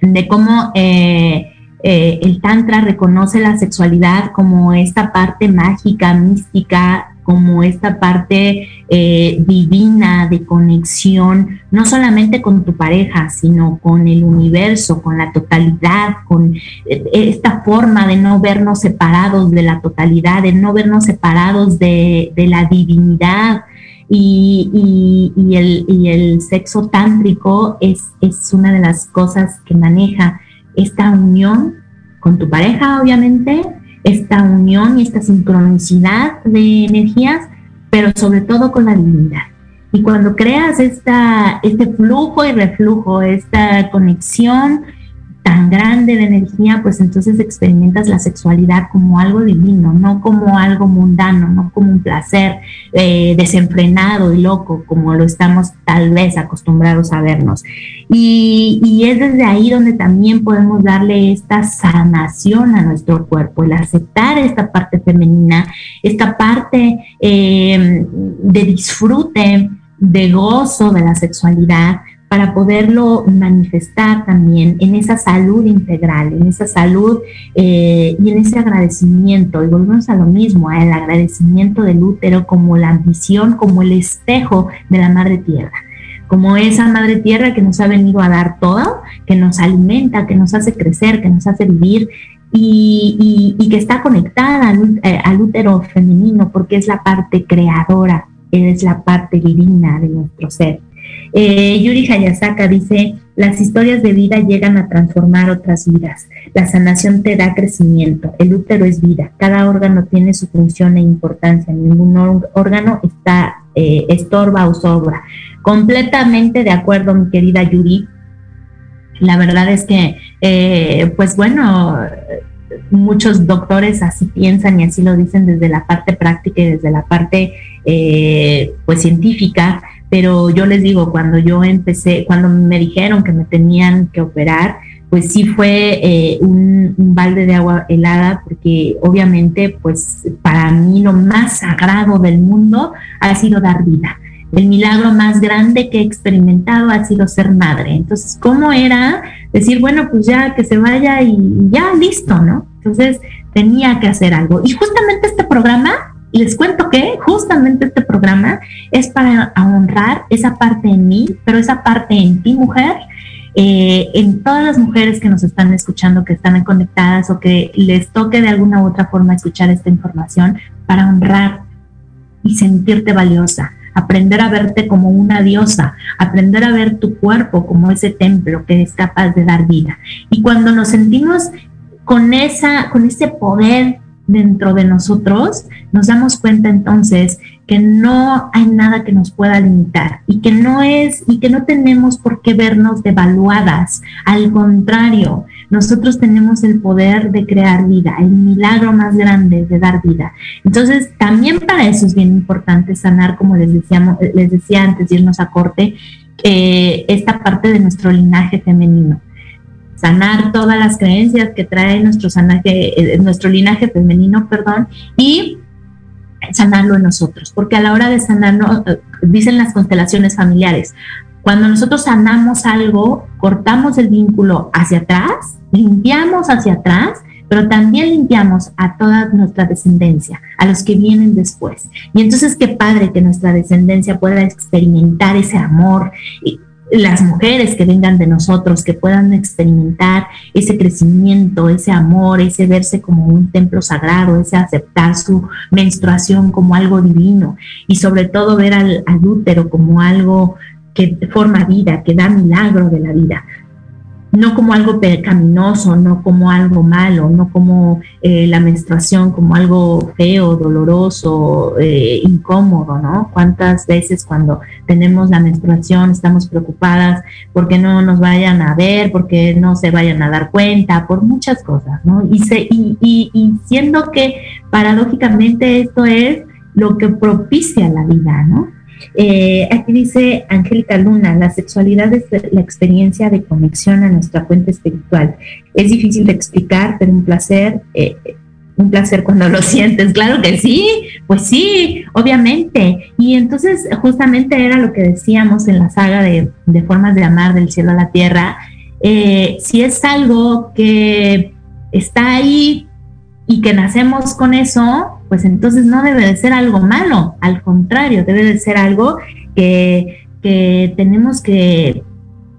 de cómo eh, eh, el Tantra reconoce la sexualidad como esta parte mágica, mística, como esta parte eh, divina de conexión, no solamente con tu pareja, sino con el universo, con la totalidad, con esta forma de no vernos separados de la totalidad, de no vernos separados de, la divinidad, y, y, el, sexo tántrico es, es una de las cosas que maneja esta unión con tu pareja, obviamente, esta unión y esta sincronicidad de energías, pero sobre todo con la divinidad. Y cuando creas esta, este flujo y reflujo, esta conexión tan grande de energía, pues entonces experimentas la sexualidad como algo divino, no como algo mundano, no como un placer eh, desenfrenado y loco, como lo estamos tal vez acostumbrados a vernos. Y, es desde ahí donde también podemos darle esta sanación a nuestro cuerpo, el aceptar esta parte femenina, esta parte eh, de disfrute, de gozo de la sexualidad, para poderlo manifestar también en esa salud integral, en esa salud eh, y en ese agradecimiento. Y volvemos a lo mismo, el agradecimiento del útero como la ambición, como el espejo de la madre tierra como esa madre tierra que nos ha venido a dar todo, que nos alimenta, que nos hace crecer, que nos hace vivir y, que está conectada al, eh, al, útero femenino porque es la parte creadora, es la parte divina de nuestro ser. Eh, Yuri Hayasaka dice, las historias de vida llegan a transformar otras vidas. La sanación te da crecimiento. El útero es vida. Cada órgano tiene su función e importancia. Ningún órgano está eh, estorba o sobra. Completamente de acuerdo, mi querida Yuri. La verdad es que, eh, pues bueno, muchos doctores así piensan y así lo dicen desde la parte práctica y desde la parte pues científica pero yo les digo, cuando yo empecé, cuando me dijeron que me tenían que operar, pues sí fue eh, un, balde de agua helada, porque obviamente, pues para mí lo más sagrado del mundo ha sido dar vida. El milagro más grande que he experimentado ha sido ser madre. Entonces, ¿cómo era decir, bueno, pues ya que se vaya y ya listo, ¿no? Entonces, tenía que hacer algo. Y justamente este programa les cuento que justamente este programa es para honrar esa parte en mí, pero esa parte en ti, mujer, eh, en todas las mujeres que nos están escuchando, que están conectadas o que les toque de alguna u otra forma escuchar esta información, para honrar y sentirte valiosa, aprender a verte como una diosa, aprender a ver tu cuerpo como ese templo que es capaz de dar vida. Y cuando nos sentimos con esa, con ese poder dentro de nosotros, nos damos cuenta entonces que no hay nada que nos pueda limitar y que no es y que no tenemos por qué vernos devaluadas. Al contrario, nosotros tenemos el poder de crear vida, el milagro más grande de dar vida. Entonces, también para eso es bien importante sanar, como les decíamos, les decía antes irnos a corte, eh, esta parte de nuestro linaje femenino sanar todas las creencias que trae nuestro, sanaje, eh, nuestro linaje femenino, perdón, y sanarlo en nosotros, porque a la hora de sanarlo, eh, dicen las constelaciones familiares, cuando nosotros sanamos algo, cortamos el vínculo hacia atrás, limpiamos hacia atrás, pero también limpiamos a toda nuestra descendencia, a los que vienen después. Y entonces qué padre que nuestra descendencia pueda experimentar ese amor, las mujeres que vengan de nosotros, que puedan experimentar ese crecimiento, ese amor, ese verse como un templo sagrado, ese aceptar su menstruación como algo divino y sobre todo ver al, útero como algo que forma vida, que da milagro de la vida no como algo pecaminoso, no como algo malo, no como eh, la menstruación como algo feo, doloroso, eh, incómodo, ¿no? ¿Cuántas veces cuando tenemos la menstruación estamos preocupadas porque no nos vayan a ver, porque no se vayan a dar cuenta, por muchas cosas, ¿no? Y, se, y, y, y siendo que paradójicamente esto es lo que propicia la vida, ¿no? Eh, aquí dice Angélica Luna, la sexualidad es la experiencia de conexión a nuestra fuente espiritual. Es difícil de explicar, pero un placer, eh, un placer cuando lo sientes. Claro que sí, pues sí, obviamente. Y entonces justamente era lo que decíamos en la saga de, formas de amar del cielo a la tierra. Eh, si es algo que está ahí y que nacemos con eso, pues entonces no debe de ser algo malo, al contrario, debe de ser algo que, tenemos que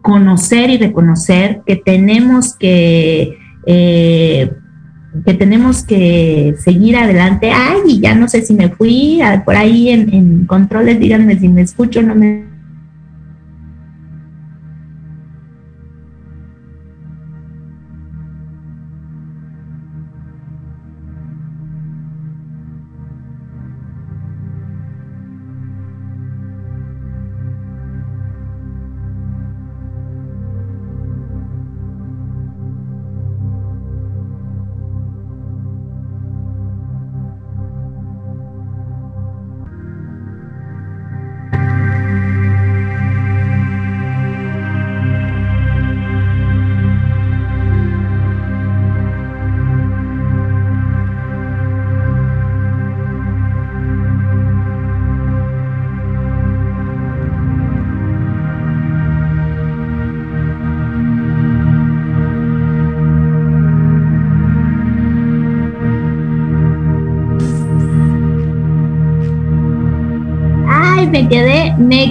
conocer y reconocer, que tenemos que, eh, que tenemos que seguir adelante. Ay, ya no sé si me fui por ahí en, en controles, díganme si me escucho, no me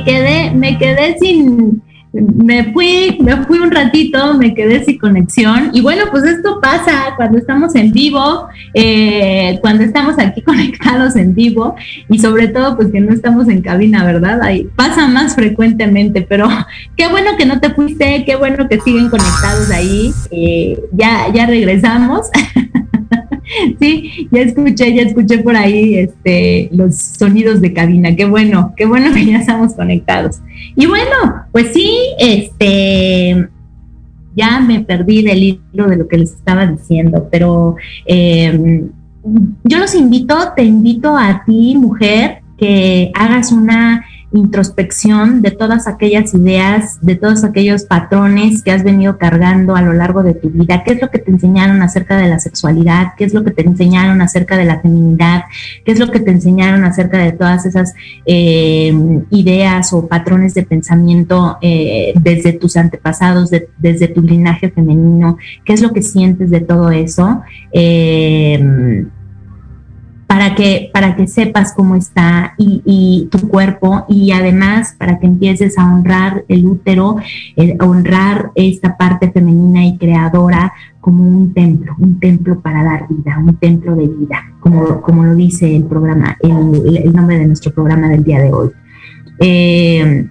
quedé, me quedé sin, me fui, me fui un ratito, me quedé sin conexión. Y bueno, pues esto pasa cuando estamos en vivo, eh, cuando estamos aquí conectados en vivo y sobre todo pues que no estamos en cabina, ¿verdad? Ahí pasa más frecuentemente, pero qué bueno que no te fuiste, qué bueno que siguen conectados ahí. Eh, ya, ya regresamos. sí, ya escuché, ya escuché por ahí este, los sonidos de cabina. Qué bueno, qué bueno que ya estamos conectados. Y bueno, pues sí, este, ya me perdí del hilo de lo que les estaba diciendo, pero em, yo los invito, te invito a ti, mujer, que hagas una introspección de todas aquellas ideas, de todos aquellos patrones que has venido cargando a lo largo de tu vida. ¿Qué es lo que te enseñaron acerca de la sexualidad? ¿Qué es lo que te enseñaron acerca de la feminidad? ¿Qué es lo que te enseñaron acerca de todas esas eh, ideas o patrones de pensamiento eh, desde tus antepasados, desde tu linaje femenino? ¿Qué es lo que sientes de todo eso? Eh, para que, para que sepas cómo está y, tu cuerpo y además para que empieces a honrar el útero, a honrar esta parte femenina y creadora como un templo, un templo para dar vida, un templo de vida, como, como lo dice el programa, el, nombre de nuestro programa del día de hoy. Eh,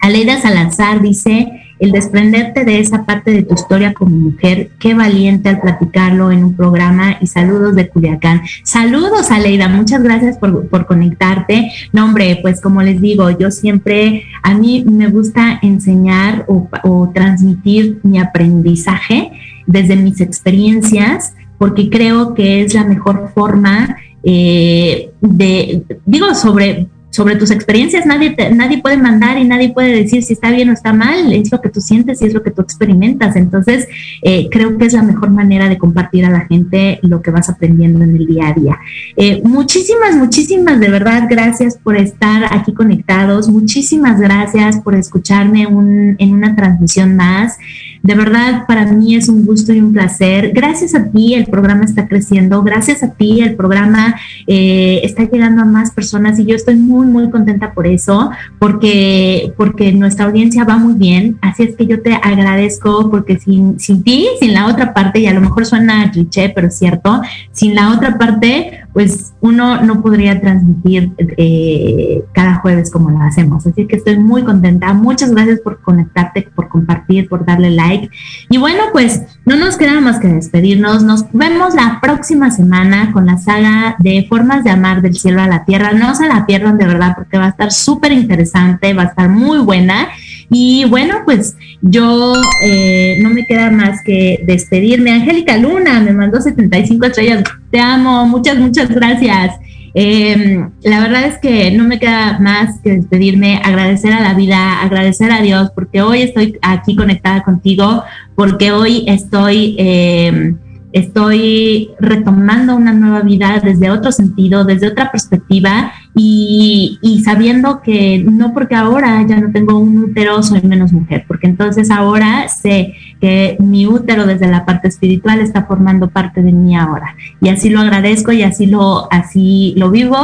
Aleida Salazar dice, el desprenderte de esa parte de tu historia como mujer, qué valiente al platicarlo en un programa y saludos de Culiacán. Saludos, Aleida, muchas gracias por, conectarte. No, hombre, pues como les digo, yo siempre, a mí me gusta enseñar o, transmitir mi aprendizaje desde mis experiencias, porque creo que es la mejor forma eh, de, digo, sobre sobre tus experiencias nadie, nadie puede mandar y nadie puede decir si está bien o está mal, es lo que tú sientes y es lo que tú experimentas. Entonces, eh, creo que es la mejor manera de compartir a la gente lo que vas aprendiendo en el día a día. Eh, muchísimas, muchísimas de verdad gracias por estar aquí conectados, muchísimas gracias por escucharme en una transmisión más. De verdad, para mí es un gusto y un placer. Gracias a ti el programa está creciendo, gracias a ti el programa eh, está llegando a más personas y yo estoy muy, muy contenta por eso, porque, porque nuestra audiencia va muy bien. Así es que yo te agradezco porque sin, sin ti, sin la otra parte, y a lo mejor suena cliché, pero es cierto, sin la otra parte, pues uno no podría transmitir eh, cada jueves como lo hacemos. Así que estoy muy contenta. Muchas gracias por conectarte, por compartir, por darle like. Y bueno, pues no nos queda más que despedirnos. Nos vemos la próxima semana con la saga de Formas de Amar del Cielo a la Tierra. No se la pierdan de verdad porque va a estar súper interesante, va a estar muy buena. Y bueno, pues yo eh, no me queda más que despedirme. Angélica Luna me mandó 75 estrellas. Te amo, muchas, muchas gracias. Em, la verdad es que no me queda más que despedirme, agradecer a la vida, agradecer a Dios, porque hoy estoy aquí conectada contigo, porque hoy estoy... Eh, estoy retomando una nueva vida desde otro sentido, desde otra perspectiva y, sabiendo que no porque ahora ya no tengo un útero soy menos mujer, porque entonces ahora sé que mi útero desde la parte espiritual está formando parte de mí ahora y así lo agradezco y así lo así lo vivo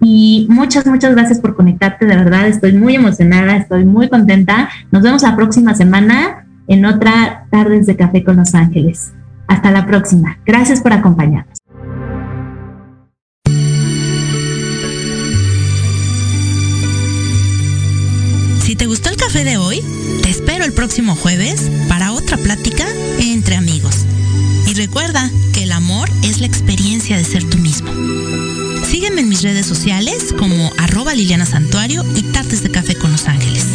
y muchas muchas gracias por conectarte, de verdad estoy muy emocionada, estoy muy contenta. Nos vemos la próxima semana en otra Tardes de Café con Los Ángeles. Hasta la próxima. Gracias por acompañarnos. Si te gustó el café de hoy, te espero el próximo jueves para otra plática entre amigos. Y recuerda que el amor es la experiencia de ser tú mismo. Sígueme en mis redes sociales como arroba Liliana Santuario y Tartes de Café con Los Ángeles.